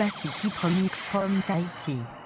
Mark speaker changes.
Speaker 1: Basiki from X from Tahiti.